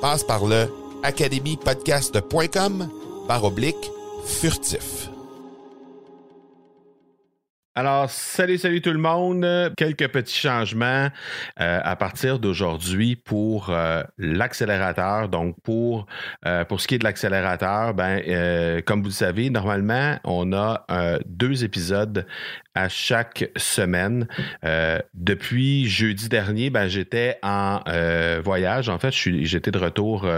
Passe par le academypodcast.com par oblique furtif. Alors, salut, salut tout le monde. Quelques petits changements euh, à partir d'aujourd'hui pour euh, l'accélérateur. Donc, pour, euh, pour ce qui est de l'accélérateur, ben, comme vous le savez, normalement, on a deux épisodes à chaque semaine. depuis jeudi dernier, ben, j'étais en voyage. En fait, j'étais de retour,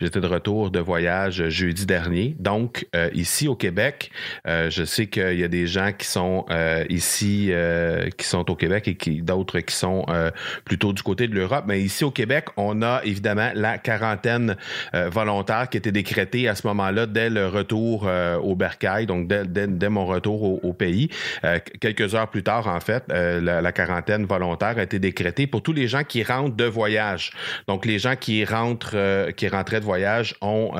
j'étais de retour de voyage jeudi dernier. Donc, ici au Québec, je sais qu'il y a des gens qui sont euh, ici euh, qui sont au Québec et qui d'autres qui sont euh, plutôt du côté de l'Europe. Mais ici au Québec, on a évidemment la quarantaine volontaire qui était décrétée à ce moment-là dès le retour au Bercail, donc dès, mon retour au, pays. Quelques heures plus tard, en fait, la, quarantaine volontaire a été décrétée pour tous les gens qui rentrent de voyage. Donc les gens qui rentrent, qui rentraient de voyage ont,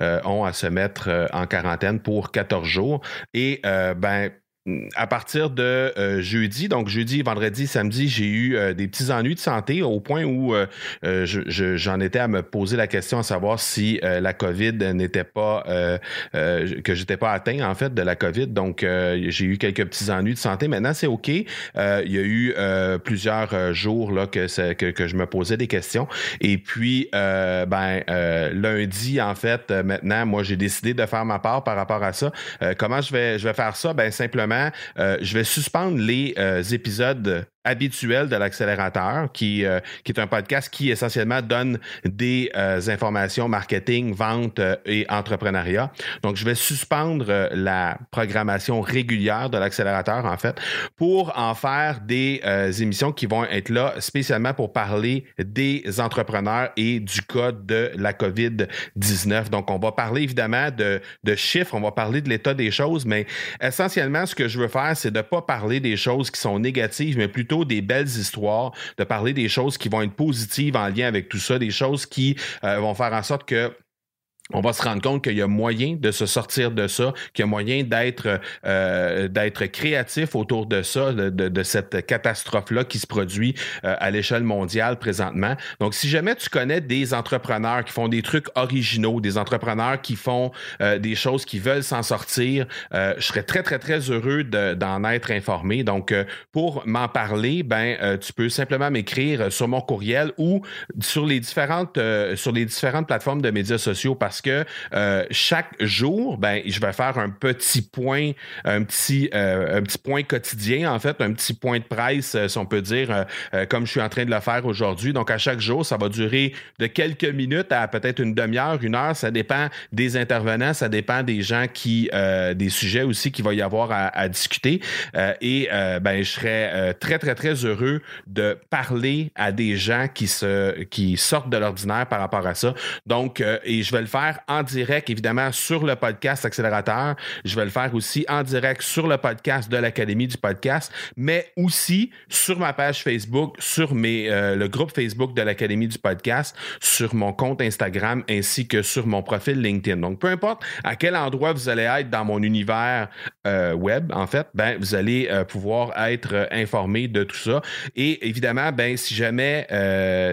ont à se mettre en quarantaine pour 14 jours. Et ben à partir de euh, jeudi, donc jeudi, vendredi, samedi, j'ai eu euh, des petits ennuis de santé au point où euh, j'en étais à me poser la question à savoir si la COVID n'était pas que j'étais pas atteint en fait de la COVID. Donc j'ai eu quelques petits ennuis de santé. Maintenant c'est ok. il y a eu plusieurs jours là que, que, que je me posais des questions. Et puis ben lundi en fait maintenant moi j'ai décidé de faire ma part par rapport à ça. comment je vais je vais faire ça? Ben simplement euh, je vais suspendre les euh, épisodes habituel de l'accélérateur, qui, euh, qui est un podcast qui essentiellement donne des euh, informations marketing, vente euh, et entrepreneuriat. Donc, je vais suspendre la programmation régulière de l'accélérateur, en fait, pour en faire des émissions qui vont être là spécialement pour parler des entrepreneurs et du cas de la COVID-19. Donc, on va parler évidemment de, de chiffres, on va parler de l'état des choses, mais essentiellement, ce que je veux faire, c'est de ne pas parler des choses qui sont négatives, mais plutôt des belles histoires, de parler des choses qui vont être positives en lien avec tout ça, des choses qui euh, vont faire en sorte que on va se rendre compte qu'il y a moyen de se sortir de ça, qu'il y a moyen d'être euh, créatif autour de ça, de, de, cette catastrophe-là qui se produit euh, à l'échelle mondiale présentement. Donc, si jamais tu connais des entrepreneurs qui font des trucs originaux, des entrepreneurs qui font euh, des choses qui veulent s'en sortir, je serais très, très, très heureux d'en être informé. Donc, pour m'en parler, ben, tu peux simplement m'écrire sur mon courriel ou sur les différentes sur les différentes plateformes de médias sociaux parce que euh, chaque jour, ben, je vais faire un petit point, un petit, euh, un petit point quotidien, en fait, un petit point de presse, euh, si on peut dire, comme je suis en train de le faire aujourd'hui. Donc, à chaque jour, ça va durer de quelques minutes à peut-être une demi-heure, une heure. Ça dépend des intervenants, ça dépend des gens qui, des sujets aussi qu'il va y avoir à, discuter. et ben, je serais très, très, très heureux de parler à des gens qui, se, qui sortent de l'ordinaire par rapport à ça. Donc, et je vais le faire en direct, évidemment, sur le podcast Accélérateur. Je vais le faire aussi en direct sur le podcast de l'Académie du podcast, mais aussi sur ma page Facebook, sur mes, euh, le groupe Facebook de l'Académie du podcast, sur mon compte Instagram ainsi que sur mon profil LinkedIn. Donc, peu importe à quel endroit vous allez être dans mon univers euh, web, en fait, ben, vous allez euh, pouvoir être informé de tout ça. Et évidemment, ben, si jamais,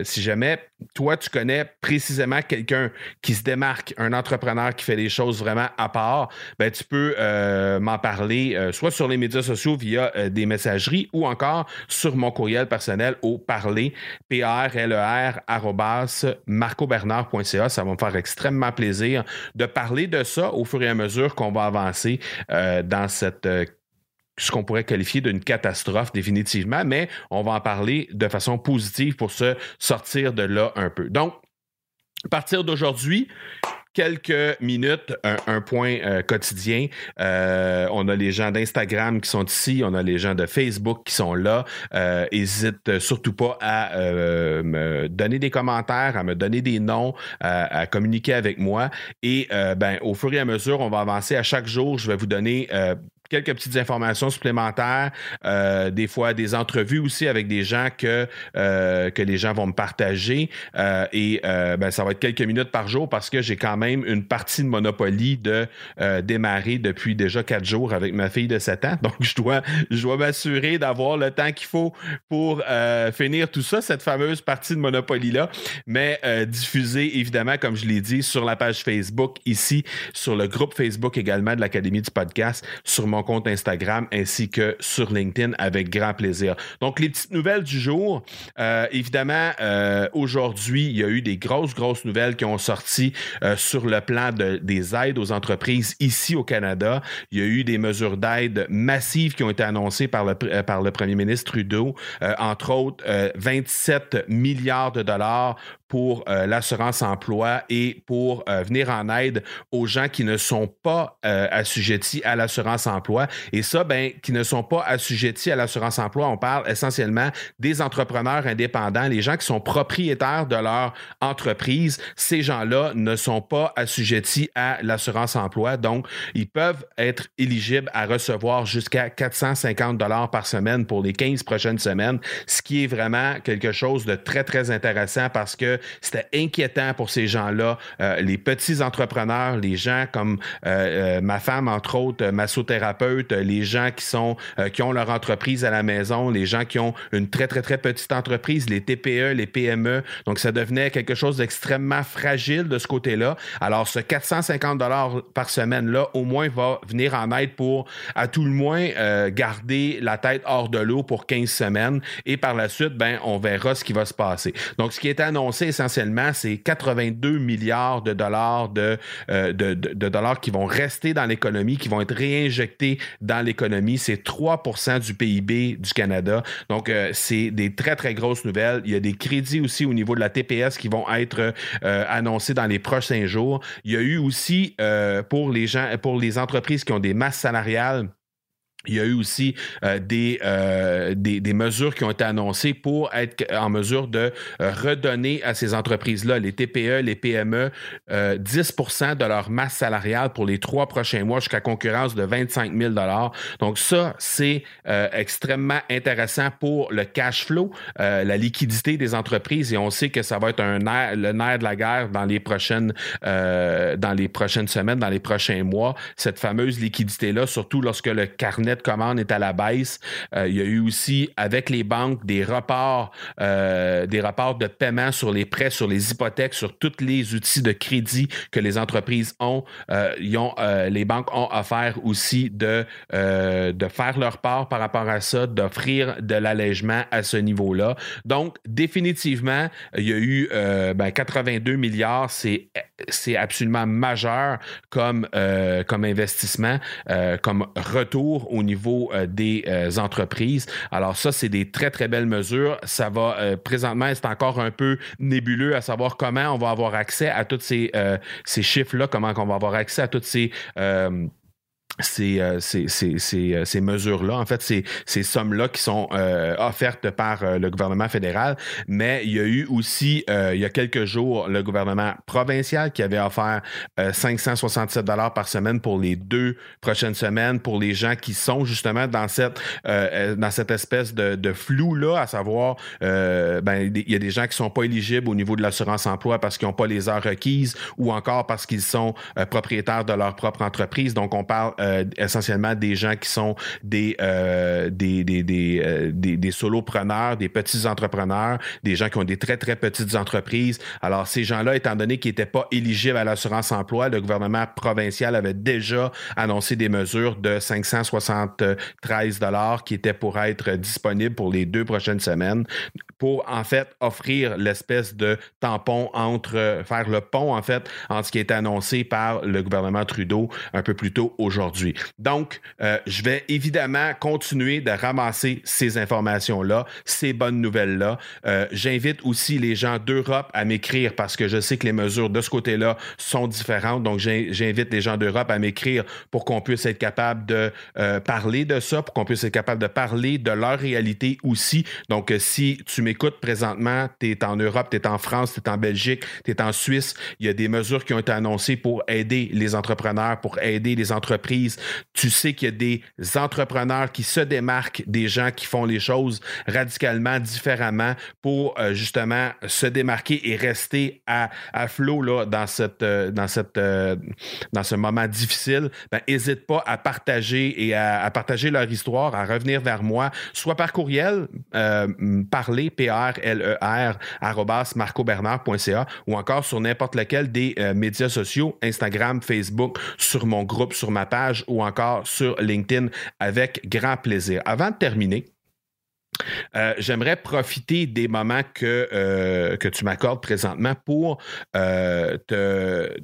si jamais toi, tu connais précisément quelqu'un qui se démarque, un entrepreneur qui fait des choses vraiment à part, ben, tu peux euh, m'en parler euh, soit sur les médias sociaux via euh, des messageries ou encore sur mon courriel personnel au parler, p r l e marcobernard.ca. Ça va me faire extrêmement plaisir de parler de ça au fur et à mesure qu'on va avancer dans cette ce qu'on pourrait qualifier d'une catastrophe définitivement, mais on va en parler de façon positive pour se sortir de là un peu. Donc, à partir d'aujourd'hui, quelques minutes, un, point euh, quotidien. Euh, on a les gens d'Instagram qui sont ici, on a les gens de Facebook qui sont là. N'hésite euh, surtout pas à me donner des commentaires, à me donner des noms, à, communiquer avec moi. Et ben, au fur et à mesure, on va avancer à chaque jour. Je vais vous donner quelques petites informations supplémentaires, euh, des fois des entrevues aussi avec des gens que, euh, que les gens vont me partager. Euh, et ben, ça va être quelques minutes par jour parce que j'ai quand même une partie de Monopoly de démarrer depuis déjà quatre jours avec ma fille de 7 ans. Donc, je dois, je dois m'assurer d'avoir le temps qu'il faut pour finir tout ça, cette fameuse partie de Monopoly-là. Mais diffuser, évidemment, comme je l'ai dit, sur la page Facebook, ici, sur le groupe Facebook également de l'Académie du podcast, sur mon compte Instagram ainsi que sur LinkedIn avec grand plaisir. Donc, les petites nouvelles du jour. Euh, évidemment, euh, aujourd'hui, il y a eu des grosses, grosses nouvelles qui ont sorti euh, sur le plan des aides aux entreprises ici au Canada. Il y a eu des mesures d'aide massives qui ont été annoncées par le, par le premier ministre Trudeau, entre autres 27 milliards de dollars pour euh, l'assurance emploi et pour euh, venir en aide aux gens qui ne sont pas euh, assujettis à l'assurance emploi. Et ça, ben, qui ne sont pas assujettis à l'assurance emploi, on parle essentiellement des entrepreneurs indépendants, les gens qui sont propriétaires de leur entreprise. Ces gens-là ne sont pas assujettis à l'assurance emploi, donc ils peuvent être éligibles à recevoir jusqu'à 450 dollars par semaine pour les 15 prochaines semaines, ce qui est vraiment quelque chose de très, très intéressant parce que c'était inquiétant pour ces gens-là, euh, les petits entrepreneurs, les gens comme euh, euh, ma femme, entre autres, massothérapeute, les gens qui sont qui ont leur entreprise à la maison, les gens qui ont une très, très, très petite entreprise, les TPE, les PME. Donc, ça devenait quelque chose d'extrêmement fragile de ce côté-là. Alors, ce 450 dollars par semaine-là, au moins, va venir en aide pour, à tout le moins, garder la tête hors de l'eau pour 15 semaines. Et par la suite, ben, on verra ce qui va se passer. Donc, ce qui est annoncé essentiellement, c'est 82 milliards de dollars de, euh, de, dollars qui vont rester dans l'économie, qui vont être réinjectés dans l'économie. C'est 3% du PIB du Canada. Donc, euh, c'est des très, très grosses nouvelles. Il y a des crédits aussi au niveau de la TPS qui vont être euh, annoncés dans les prochains jours. Il y a eu aussi pour les gens, pour les entreprises qui ont des masses salariales, il y a eu aussi euh, euh, des, des, mesures qui ont été annoncées pour être en mesure de euh, redonner à ces entreprises-là, les TPE, les PME, 10% de leur masse salariale pour les trois prochains mois jusqu'à concurrence de 25 000 Donc ça, c'est extrêmement intéressant pour le cash flow, la liquidité des entreprises et on sait que ça va être un le nerf de la guerre dans les prochaines, dans les prochaines semaines, dans les prochains mois, cette fameuse liquidité-là, surtout lorsque le carnet de commande est à la baisse. Euh, il y a eu aussi avec les banques des reports, euh, des reports de paiement sur les prêts, sur les hypothèques, sur tous les outils de crédit que les entreprises ont. Euh, les banques ont offert aussi de, faire leur part par rapport à ça, d'offrir de l'allègement à ce niveau-là. Donc, définitivement, il y a eu 82 ben, milliards, c'est absolument majeur comme, comme investissement, comme retour au niveau euh, des euh, entreprises. Alors ça, c'est des très, très belles mesures. Ça va, euh, présentement, c'est encore un peu nébuleux à savoir comment on va avoir accès à tous ces, ces chiffres-là, comment on va avoir accès à toutes ces ces, ces, ces, ces mesures-là, en fait, ces, sommes-là qui sont offertes par le gouvernement fédéral. Mais il y a eu aussi, il y a quelques jours, le gouvernement provincial qui avait offert 567 dollars par semaine pour les deux prochaines semaines pour les gens qui sont justement dans cette, dans cette espèce de, de flou-là, à savoir, ben, il y a des gens qui sont pas éligibles au niveau de l'assurance emploi parce qu'ils n'ont pas les heures requises ou encore parce qu'ils sont propriétaires de leur propre entreprise. Donc, on parle euh, essentiellement des gens qui sont des, euh, euh, des, solopreneurs, des petits entrepreneurs, des gens qui ont des très, très petites entreprises. Alors, ces gens-là, étant donné qu'ils n'étaient pas éligibles à l'assurance emploi, le gouvernement provincial avait déjà annoncé des mesures de 573 dollars qui étaient pour être disponibles pour les deux prochaines semaines pour, en fait, offrir l'espèce de tampon entre, faire le pont, en fait, entre ce qui été annoncé par le gouvernement Trudeau un peu plus tôt aujourd'hui donc, euh, je vais évidemment continuer de ramasser ces informations-là, ces bonnes nouvelles-là. Euh, j'invite aussi les gens d'Europe à m'écrire parce que je sais que les mesures de ce côté-là sont différentes. Donc, j'invite les gens d'Europe à m'écrire pour qu'on puisse être capable de euh, parler de ça, pour qu'on puisse être capable de parler de leur réalité aussi. Donc, si tu m'écoutes présentement, tu es en Europe, tu es en France, tu es en Belgique, tu es en Suisse, il y a des mesures qui ont été annoncées pour aider les entrepreneurs, pour aider les entreprises tu sais qu'il y a des entrepreneurs qui se démarquent des gens qui font les choses radicalement différemment pour euh, justement se démarquer et rester à, à flot là, dans, cette, euh, dans, cette, euh, dans ce moment difficile. N'hésite ben, pas à partager et à, partager leur histoire, à revenir vers moi, soit par courriel, parler, P-R-L-E-R, marcobernard.ca ou encore sur n'importe lequel des médias sociaux, Instagram, Facebook, sur mon groupe, sur ma page ou encore sur LinkedIn avec grand plaisir. Avant de terminer, euh, j'aimerais profiter des moments que, euh, que tu m'accordes présentement pour euh, te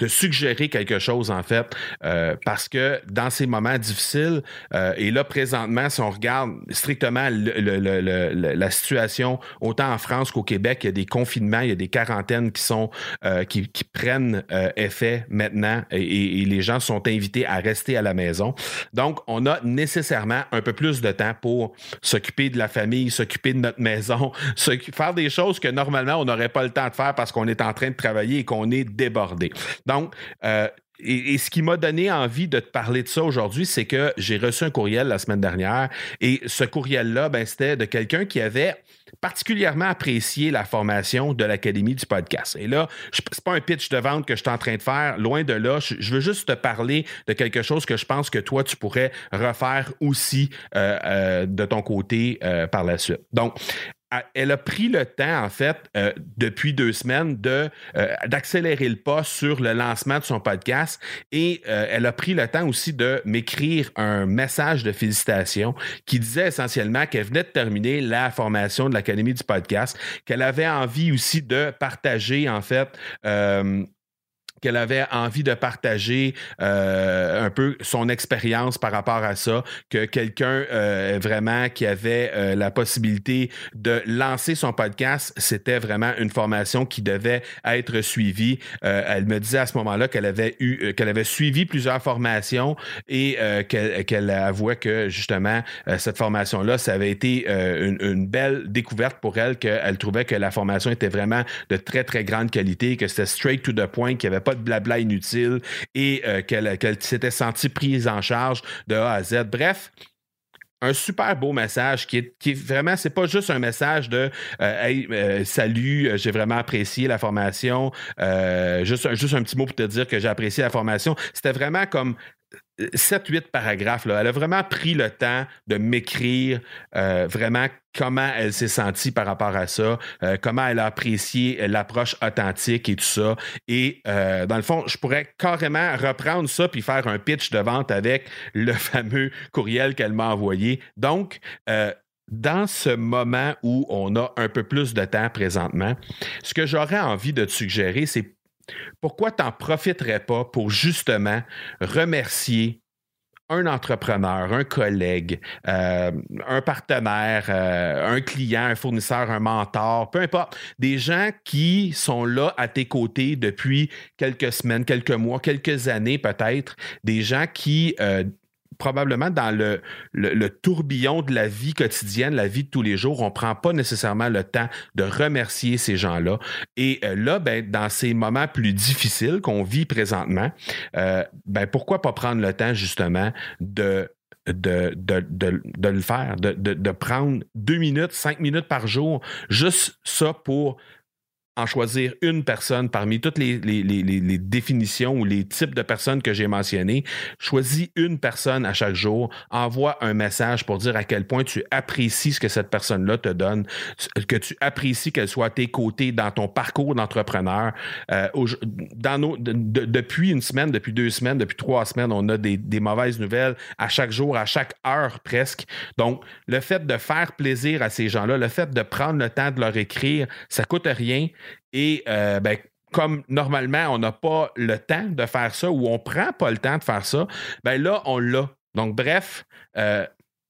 de suggérer quelque chose, en fait, euh, parce que dans ces moments difficiles, euh, et là, présentement, si on regarde strictement la situation, autant en France qu'au Québec, il y a des confinements, il y a des quarantaines qui sont euh, qui, prennent effet maintenant et, les gens sont invités à rester à la maison. Donc, on a nécessairement un peu plus de temps pour s'occuper de la famille, s'occuper de notre maison, faire des choses que normalement, on n'aurait pas le temps de faire parce qu'on est en train de travailler et qu'on est débordé. Donc, euh, et, ce qui m'a donné envie de te parler de ça aujourd'hui, c'est que j'ai reçu un courriel la semaine dernière et ce courriel-là, ben, c'était de quelqu'un qui avait particulièrement apprécié la formation de l'Académie du podcast. Et là, c'est pas un pitch de vente que je suis en train de faire, loin de là. Je, veux juste te parler de quelque chose que je pense que toi, tu pourrais refaire aussi euh, euh, de ton côté par la suite. Donc, elle a pris le temps, en fait, euh, depuis deux semaines, de, euh, d'accélérer le pas sur le lancement de son podcast et euh, elle a pris le temps aussi de m'écrire un message de félicitations qui disait essentiellement qu'elle venait de terminer la formation de l'Académie du podcast, qu'elle avait envie aussi de partager, en fait, qu'elle avait envie de partager euh, un peu son expérience par rapport à ça, que quelqu'un euh, vraiment qui avait euh, la possibilité de lancer son podcast, c'était vraiment une formation qui devait être suivie. elle me disait à ce moment-là qu'elle avait eu, qu'elle avait suivi plusieurs formations et qu'elle avouait que justement cette formation-là, ça avait été une, une, belle découverte pour elle, qu'elle trouvait que la formation était vraiment de très très grande qualité, que c'était straight to the point, qu'il n'y avait pas de blabla inutile et euh, qu'elle s'était sentie prise en charge de A à Z. Bref, un super beau message qui est, qui vraiment, c'est pas juste un message de euh, euh, salut, j'ai vraiment apprécié la formation. juste un petit mot pour te dire que j'ai apprécié la formation. C'était vraiment comme 7-8 paragraphes. Là. Elle a vraiment pris le temps de m'écrire euh, vraiment comment elle s'est sentie par rapport à ça, euh, comment elle a apprécié l'approche authentique et tout ça. Et euh, dans le fond, je pourrais carrément reprendre ça puis faire un pitch de vente avec le fameux courriel qu'elle m'a envoyé. Donc, dans ce moment où on a un peu plus de temps présentement, ce que j'aurais envie de te suggérer, c'est pourquoi tu n'en profiterais pas pour justement remercier un entrepreneur, un collègue, euh, un partenaire, euh, un client, un fournisseur, un mentor, peu importe, des gens qui sont là à tes côtés depuis quelques semaines, quelques mois, quelques années peut-être, des gens qui euh, probablement dans le, le, tourbillon de la vie quotidienne, la vie de tous les jours, on ne prend pas nécessairement le temps de remercier ces gens-là. Et euh, là, ben, dans ces moments plus difficiles qu'on vit présentement, euh, ben, pourquoi pas prendre le temps justement de de, de, de, le faire, de, de, prendre deux minutes, cinq minutes par jour, juste ça pour choisir une personne parmi toutes les, définitions ou les types de personnes que j'ai mentionnées. Choisis une personne à chaque jour, envoie un message pour dire à quel point tu apprécies ce que cette personne-là te donne, que tu apprécies qu'elle soit à tes côtés dans ton parcours d'entrepreneur. Euh, depuis une semaine, depuis deux semaines, depuis trois semaines, on a des, des mauvaises nouvelles à chaque jour, à chaque heure presque. Donc, le fait de faire plaisir à ces gens-là, le fait de prendre le temps de leur écrire, ça coûte rien. Et euh, ben, comme normalement, on n'a pas le temps de faire ça ou on ne prend pas le temps de faire ça, ben là, on l'a. Donc, bref, euh,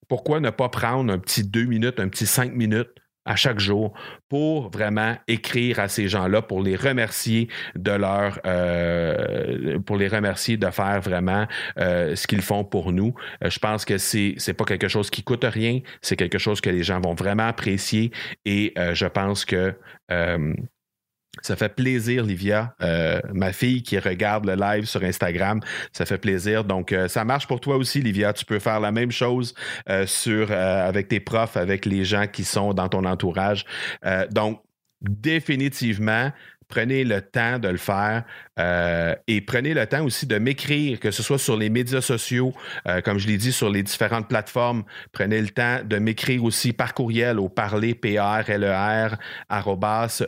pourquoi ne pas prendre un petit deux minutes, un petit cinq minutes à chaque jour pour vraiment écrire à ces gens-là, pour les remercier de leur, euh, pour les remercier de faire vraiment ce qu'ils font pour nous. je pense que c'est c'est pas quelque chose qui coûte rien, c'est quelque chose que les gens vont vraiment apprécier et je pense que ça fait plaisir, Livia, euh, ma fille qui regarde le live sur Instagram. Ça fait plaisir. Donc, euh, ça marche pour toi aussi, Livia. Tu peux faire la même chose euh, sur, avec tes profs, avec les gens qui sont dans ton entourage. donc, définitivement, prenez le temps de le faire euh, et prenez le temps aussi de m'écrire, que ce soit sur les médias sociaux, euh, comme je l'ai dit, sur les différentes plateformes. Prenez le temps de m'écrire aussi par courriel au parler, p r l e r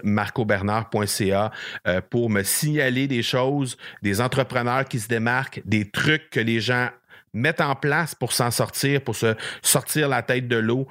marcobernard.ca euh, pour me signaler des choses, des entrepreneurs qui se démarquent, des trucs que les gens mettent en place pour s'en sortir, pour se sortir la tête de l'eau,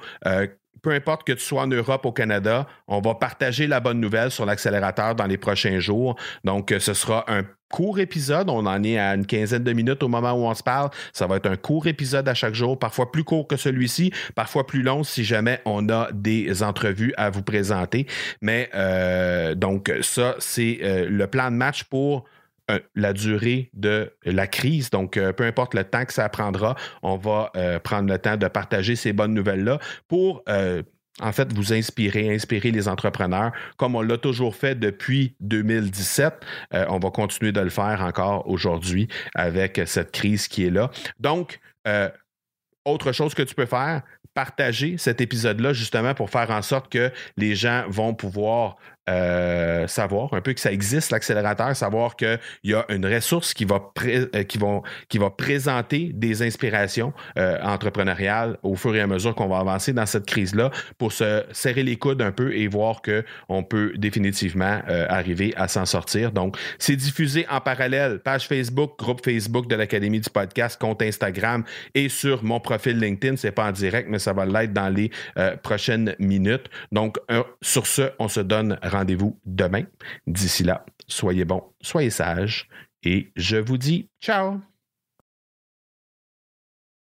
peu importe que tu sois en Europe, ou au Canada, on va partager la bonne nouvelle sur l'accélérateur dans les prochains jours. Donc, euh, ce sera un court épisode. On en est à une quinzaine de minutes au moment où on se parle. Ça va être un court épisode à chaque jour, parfois plus court que celui-ci, parfois plus long si jamais on a des entrevues à vous présenter. Mais euh, donc, ça, c'est euh, le plan de match pour euh, la durée de la crise. Donc, euh, peu importe le temps que ça prendra, on va euh, prendre le temps de partager ces bonnes nouvelles-là pour en fait, vous inspirer, inspirer les entrepreneurs, comme on l'a toujours fait depuis 2017. on va continuer de le faire encore aujourd'hui avec cette crise qui est là. Donc, autre chose que tu peux faire, partager cet épisode-là justement pour faire en sorte que les gens vont pouvoir euh, savoir un peu que ça existe, l'accélérateur, savoir qu'il y a une ressource qui va, euh, qui vont, qui va présenter des inspirations euh, entrepreneuriales au fur et à mesure qu'on va avancer dans cette crise-là pour se serrer les coudes un peu et voir qu'on peut définitivement arriver à s'en sortir. Donc, c'est diffusé en parallèle, page Facebook, groupe Facebook de l'Académie du podcast, compte Instagram et sur mon profil LinkedIn. C'est pas en direct, mais ça va l'être dans les prochaines minutes. Donc, sur ce, on se donne rendez-vous demain. D'ici là, soyez bons, soyez sages et je vous dis ciao